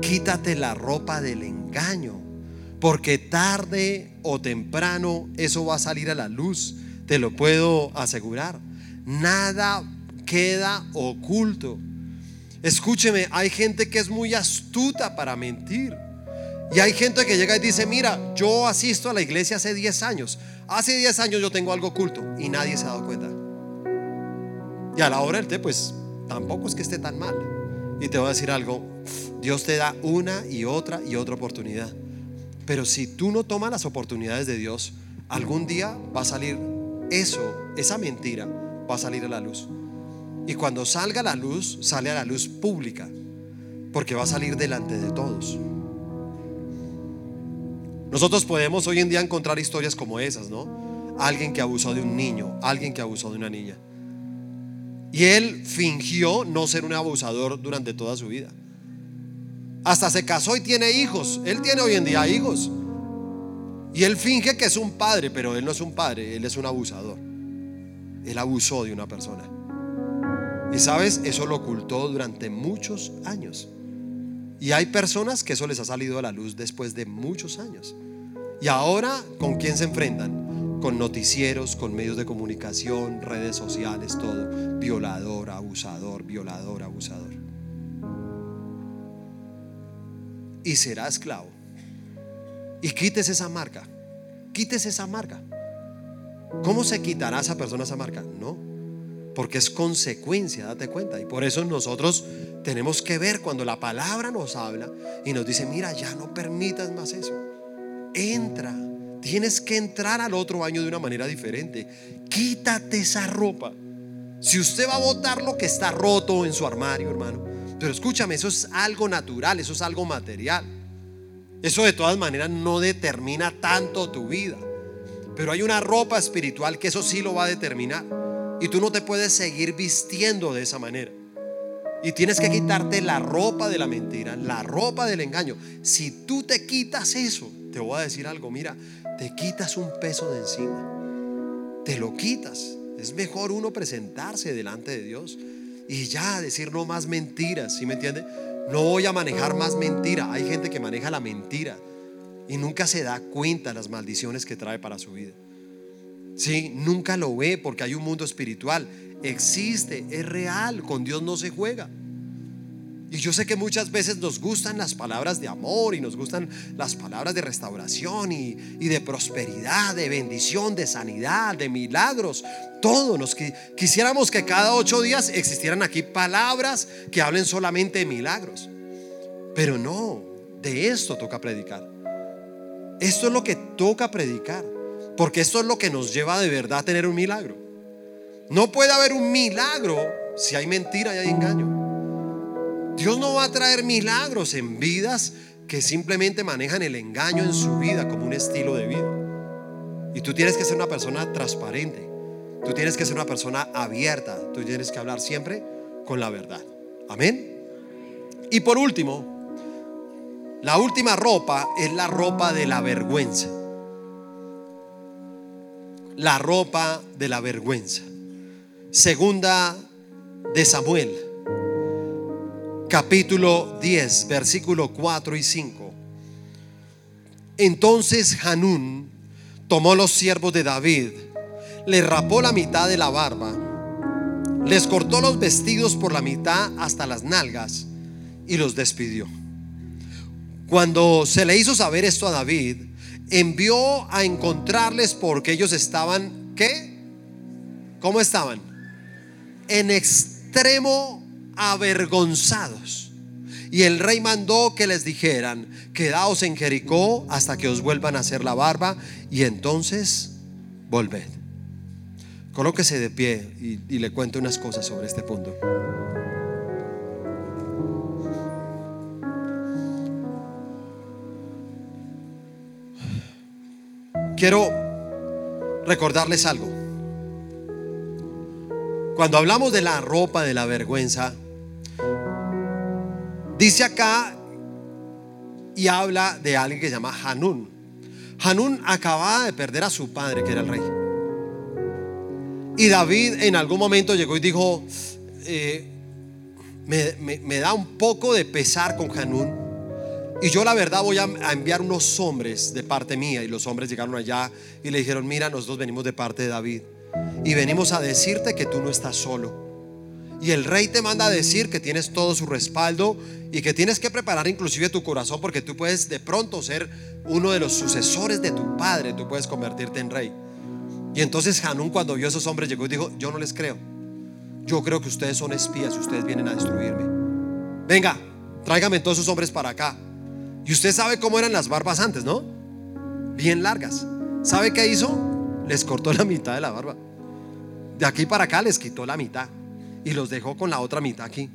Quítate la ropa del engaño. Porque tarde o temprano eso va a salir a la luz. Te lo puedo asegurar. Nada queda oculto. Escúcheme, hay gente que es muy astuta para mentir. Y hay gente que llega y dice, mira, yo asisto a la iglesia hace 10 años. Hace 10 años yo tengo algo oculto y nadie se ha dado cuenta. Y a la hora del té, pues tampoco es que esté tan mal. Y te voy a decir algo, Dios te da una y otra y otra oportunidad. Pero si tú no tomas las oportunidades de Dios, algún día va a salir eso, esa mentira, va a salir a la luz. Y cuando salga la luz, sale a la luz pública, porque va a salir delante de todos. Nosotros podemos hoy en día encontrar historias como esas, ¿no? Alguien que abusó de un niño, alguien que abusó de una niña. Y él fingió no ser un abusador durante toda su vida. Hasta se casó y tiene hijos. Él tiene hoy en día hijos. Y él finge que es un padre, pero él no es un padre, él es un abusador. Él abusó de una persona. Y sabes, eso lo ocultó durante muchos años. Y hay personas que eso les ha salido a la luz después de muchos años. Y ahora, ¿con quién se enfrentan? Con noticieros, con medios de comunicación, redes sociales, todo. Violador, abusador, violador, abusador. y será esclavo. Y quites esa marca. Quites esa marca. ¿Cómo se quitará esa persona esa marca? No, porque es consecuencia, date cuenta. Y por eso nosotros tenemos que ver cuando la palabra nos habla y nos dice, mira, ya no permitas más eso. Entra, tienes que entrar al otro año de una manera diferente. Quítate esa ropa. Si usted va a botar lo que está roto en su armario, hermano, pero escúchame, eso es algo natural, eso es algo material. Eso de todas maneras no determina tanto tu vida. Pero hay una ropa espiritual que eso sí lo va a determinar. Y tú no te puedes seguir vistiendo de esa manera. Y tienes que quitarte la ropa de la mentira, la ropa del engaño. Si tú te quitas eso, te voy a decir algo, mira, te quitas un peso de encima. Te lo quitas. Es mejor uno presentarse delante de Dios y ya decir no más mentiras, ¿sí me entiende? No voy a manejar más mentira. Hay gente que maneja la mentira y nunca se da cuenta de las maldiciones que trae para su vida. Sí, nunca lo ve porque hay un mundo espiritual. Existe, es real, con Dios no se juega. Y yo sé que muchas veces nos gustan las palabras de amor y nos gustan las palabras de restauración y, de prosperidad, de bendición, de sanidad, de milagros. Todo nos quisiéramos que cada ocho días existieran aquí palabras que hablen solamente de milagros. Pero no, de esto toca predicar. Esto es lo que toca predicar, porque esto es lo que nos lleva de verdad a tener un milagro. No puede haber un milagro si hay mentira y hay engaño. Dios no va a traer milagros en vidas que simplemente manejan el engaño en su vida como un estilo de vida. Y tú tienes que ser una persona transparente. Tú tienes que ser una persona abierta. Tú tienes que hablar siempre con la verdad. Amén. Y por último, la última ropa es la ropa de la vergüenza. La ropa de la vergüenza. Segunda de Samuel, capítulo 10, versículo 4 y 5. Entonces Hanún tomó los siervos de David, le rapó la mitad de la barba, les cortó los vestidos por la mitad hasta las nalgas y los despidió. Cuando se le hizo saber esto a David, envió a encontrarles porque ellos estaban, ¿qué? ¿Cómo estaban? En extremo avergonzados. Y el rey mandó que les dijeran, quedaos en Jericó hasta que os vuelvan a hacer la barba y entonces volved. Colóquese de pie y, y le cuento unas cosas sobre este punto. Quiero recordarles algo. Cuando hablamos de la ropa de la vergüenza, dice acá y habla de alguien que se llama Hanún. Hanún acababa de perder a su padre, que era el rey. Y David en algún momento llegó y dijo, eh, me, me, da un poco de pesar con Hanún y yo la verdad voy a, enviar unos hombres de parte mía. Y los hombres llegaron allá y le dijeron, mira, nosotros venimos de parte de David. Y venimos a decirte que tú no estás solo. Y el rey te manda a decir que tienes todo su respaldo y que tienes que preparar inclusive tu corazón porque tú puedes de pronto ser uno de los sucesores de tu padre, tú puedes convertirte en rey. Y entonces Hanún cuando vio a esos hombres llegó y dijo, yo no les creo. Yo creo que ustedes son espías y ustedes vienen a destruirme. Venga, tráigame todos esos hombres para acá. Y usted sabe cómo eran las barbas antes, ¿no? Bien largas. ¿Sabe qué hizo? Les cortó la mitad de la barba. De aquí para acá les quitó la mitad y los dejó con la otra mitad aquí.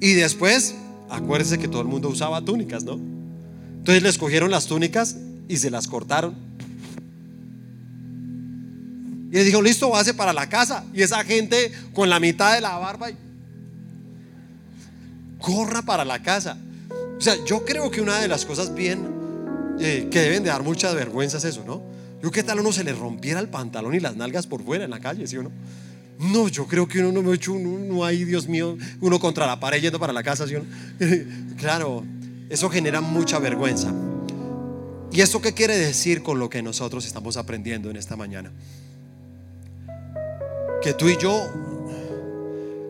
Y después, acuérdense que todo el mundo usaba túnicas, ¿no? Entonces les cogieron las túnicas y se las cortaron. Y le dijo, listo, váyase para la casa. Y esa gente con la mitad de la barba, corra para la casa. O sea, yo creo que una de las cosas bien eh, que deben de dar mucha vergüenza es eso, ¿no? Yo qué tal uno se le rompiera el pantalón y las nalgas por fuera en la calle, ¿sí o no? No, yo creo que uno no me ha hecho, uno, no hay, Dios mío, uno contra la pared yendo para la casa, ¿sí o no? claro, eso genera mucha vergüenza. ¿Y eso qué quiere decir con lo que nosotros estamos aprendiendo en esta mañana? Que tú y yo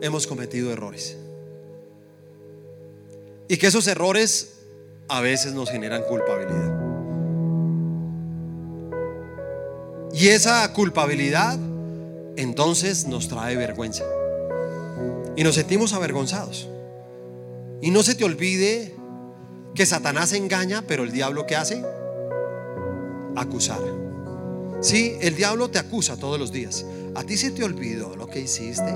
hemos cometido errores. Y que esos errores a veces nos generan culpabilidad. Y esa culpabilidad entonces nos trae vergüenza. Y nos sentimos avergonzados. Y no se te olvide que Satanás engaña, pero el diablo ¿qué hace? Acusar. Sí, el diablo te acusa todos los días. A ti se te olvidó lo que hiciste.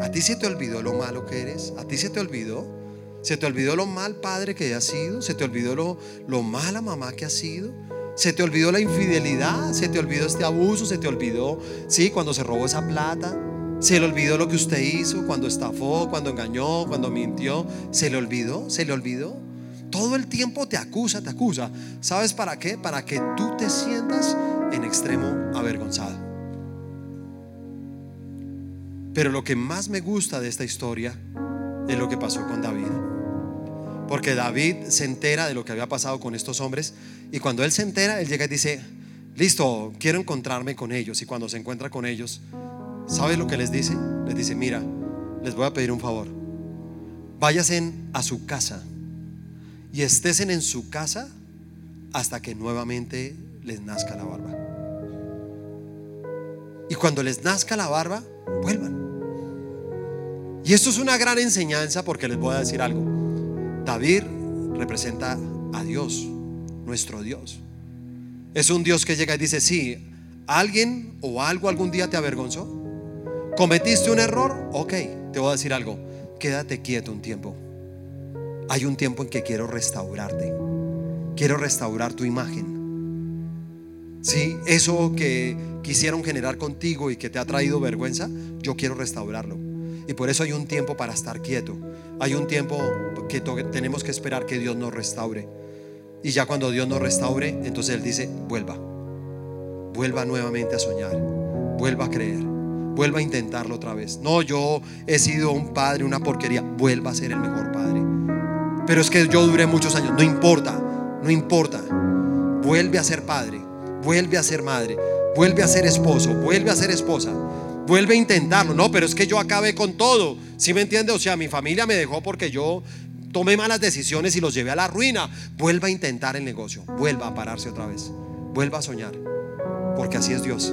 A ti se te olvidó lo malo que eres. A ti se te olvidó. Se te olvidó lo mal padre que has sido. Se te olvidó lo, lo mala mamá que has sido. Se te olvidó la infidelidad. Se te olvidó este abuso. Se te olvidó, sí, cuando se robó esa plata. Se le olvidó lo que usted hizo cuando estafó, cuando engañó, cuando mintió. Se le olvidó, se le olvidó. Todo el tiempo te acusa, te acusa. ¿Sabes para qué? Para que tú te sientas en extremo avergonzado. Pero lo que más me gusta de esta historia es lo que pasó con David. Porque David se entera de lo que había pasado con estos hombres y cuando él se entera, él llega y dice, listo, quiero encontrarme con ellos. Y cuando se encuentra con ellos, ¿Sabes lo que les dice? Les dice, mira, les voy a pedir un favor. Váyasen a su casa y estésen en su casa hasta que nuevamente les nazca la barba. Y cuando les nazca la barba, vuelvan. Y esto es una gran enseñanza porque les voy a decir algo. David representa a Dios, nuestro Dios. Es un Dios que llega y dice, sí, alguien o algo algún día te avergonzó. ¿Cometiste un error? Ok, te voy a decir algo. Quédate quieto un tiempo. Hay un tiempo en que quiero restaurarte. Quiero restaurar tu imagen. Si eso que quisieron generar contigo y que te ha traído vergüenza, yo quiero restaurarlo. Y por eso hay un tiempo para estar quieto. Hay un tiempo que tenemos que esperar que Dios nos restaure. Y ya cuando Dios nos restaure, entonces Él dice, vuelva. Vuelva nuevamente a soñar. Vuelva a creer vuelva a intentarlo otra vez. No, yo he sido un padre, una porquería. Vuelva a ser el mejor padre. Pero es que yo duré muchos años. No importa, no importa. Vuelve a ser padre, vuelve a ser madre, vuelve a ser esposo, vuelve a ser esposa. Vuelve a intentarlo. No, pero es que yo acabé con todo. ¿Sí me entiende? O sea, mi familia me dejó porque yo tomé malas decisiones y los llevé a la ruina. Vuelva a intentar el negocio. Vuelva a pararse otra vez. Vuelva a soñar. Porque así es Dios.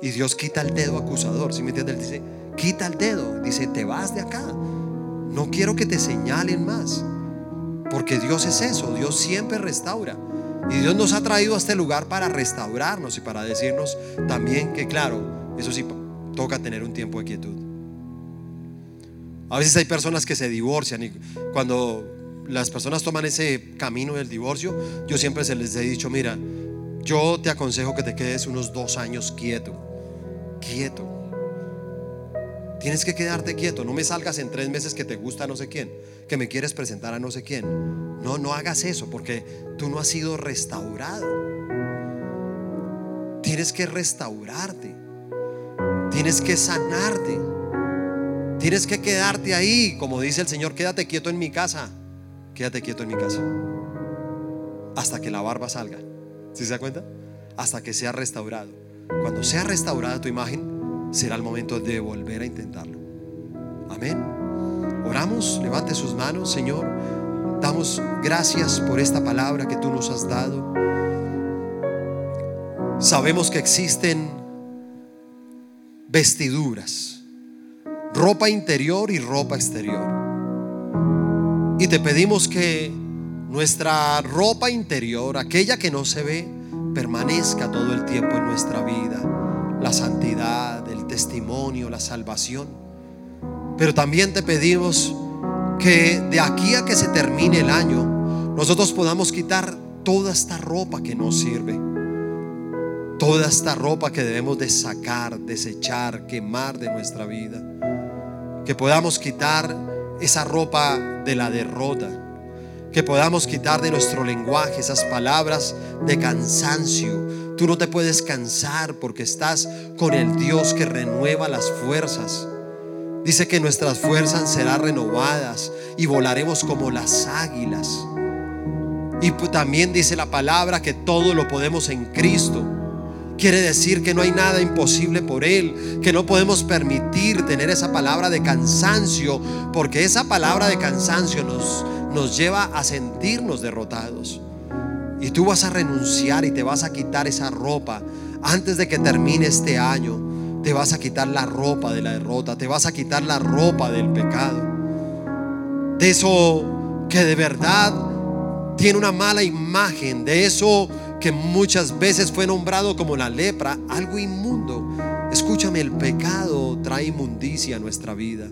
Y Dios quita el dedo acusador. Si me entiendes? Él dice, quita el dedo. Dice, te vas de acá. No quiero que te señalen más. Porque Dios es eso. Dios siempre restaura. Y Dios nos ha traído a este lugar para restaurarnos y para decirnos también que, claro, eso sí, toca tener un tiempo de quietud. A veces hay personas que se divorcian y cuando las personas toman ese camino del divorcio, yo siempre se les he dicho, mira, yo te aconsejo que te quedes unos dos años quieto quieto. Tienes que quedarte quieto. No me salgas en tres meses que te gusta no sé quién, que me quieres presentar a no sé quién. No, no hagas eso porque tú no has sido restaurado. Tienes que restaurarte. Tienes que sanarte. Tienes que quedarte ahí, como dice el Señor, quédate quieto en mi casa. Quédate quieto en mi casa. Hasta que la barba salga. ¿Sí se da cuenta? Hasta que sea restaurado. Cuando sea restaurada tu imagen, será el momento de volver a intentarlo. Amén. Oramos, levante sus manos, Señor. Damos gracias por esta palabra que tú nos has dado. Sabemos que existen vestiduras, ropa interior y ropa exterior. Y te pedimos que nuestra ropa interior, aquella que no se ve, permanezca todo el tiempo en nuestra vida. La santidad, el testimonio, la salvación. Pero también te pedimos que de aquí a que se termine el año, nosotros podamos quitar toda esta ropa que no sirve. Toda esta ropa que debemos de sacar, desechar, quemar de nuestra vida. Que podamos quitar esa ropa de la derrota que podamos quitar de nuestro lenguaje esas palabras de cansancio. Tú no te puedes cansar porque estás con el Dios que renueva las fuerzas. Dice que nuestras fuerzas serán renovadas y volaremos como las águilas. Y también dice la palabra que todo lo podemos en Cristo. Quiere decir que no hay nada imposible por Él, que no podemos permitir tener esa palabra de cansancio, porque esa palabra de cansancio nos, nos lleva a sentirnos derrotados. Y tú vas a renunciar y te vas a quitar esa ropa antes de que termine este año. Te vas a quitar la ropa de la derrota, te vas a quitar la ropa del pecado. De eso que de verdad tiene una mala imagen, de eso que muchas veces fue nombrado como la lepra, algo inmundo. Escúchame, el pecado trae inmundicia a nuestra vida.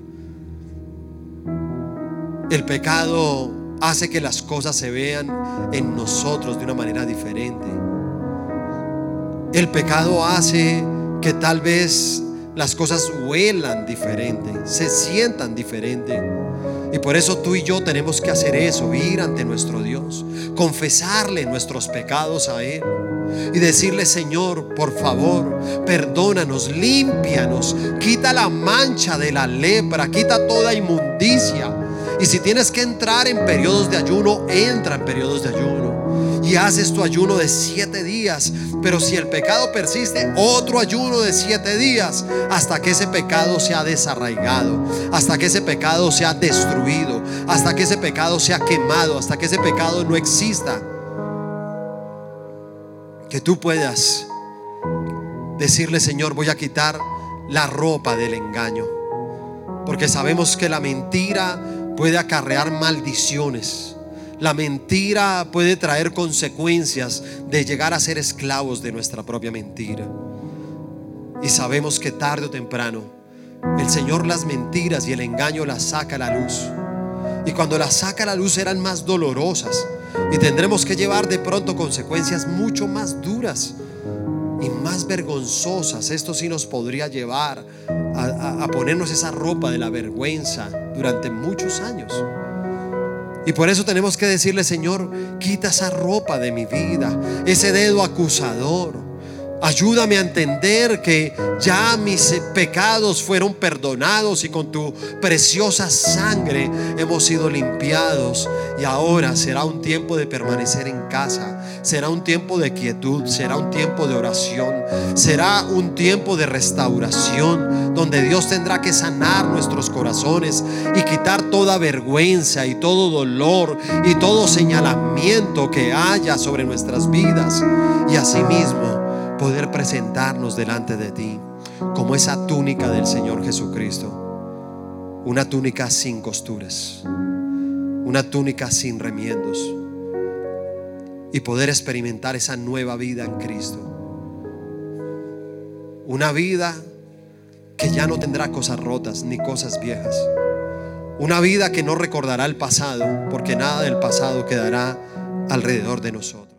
El pecado hace que las cosas se vean en nosotros de una manera diferente. El pecado hace que tal vez las cosas huelan diferente, se sientan diferente. Y por eso tú y yo tenemos que hacer eso, ir ante nuestro Dios, confesarle nuestros pecados a Él y decirle, Señor, por favor, perdónanos, límpianos, quita la mancha de la lepra, quita toda inmundicia. Y si tienes que entrar en periodos de ayuno, entra en periodos de ayuno. Y haces tu ayuno de siete días. Pero si el pecado persiste, otro ayuno de siete días. Hasta que ese pecado sea desarraigado. Hasta que ese pecado sea destruido. Hasta que ese pecado sea quemado. Hasta que ese pecado no exista. Que tú puedas decirle, Señor, voy a quitar la ropa del engaño. Porque sabemos que la mentira puede acarrear maldiciones. La mentira puede traer consecuencias de llegar a ser esclavos de nuestra propia mentira. Y sabemos que tarde o temprano el Señor las mentiras y el engaño las saca a la luz. Y cuando las saca a la luz serán más dolorosas y tendremos que llevar de pronto consecuencias mucho más duras y más vergonzosas. Esto sí nos podría llevar a, ponernos esa ropa de la vergüenza durante muchos años. Y por eso tenemos que decirle, Señor, quita esa ropa de mi vida, ese dedo acusador Ayúdame a entender que ya mis pecados fueron perdonados y con tu preciosa sangre hemos sido limpiados. Y ahora será un tiempo de permanecer en casa, será un tiempo de quietud, será un tiempo de oración, será un tiempo de restauración donde Dios tendrá que sanar nuestros corazones y quitar toda vergüenza y todo dolor y todo señalamiento que haya sobre nuestras vidas. Y asimismo, poder presentarnos delante de ti como esa túnica del Señor Jesucristo. Una túnica sin costuras, una túnica sin remiendos y poder experimentar esa nueva vida en Cristo. Una vida que ya no tendrá cosas rotas ni cosas viejas. Una vida que no recordará el pasado porque nada del pasado quedará alrededor de nosotros.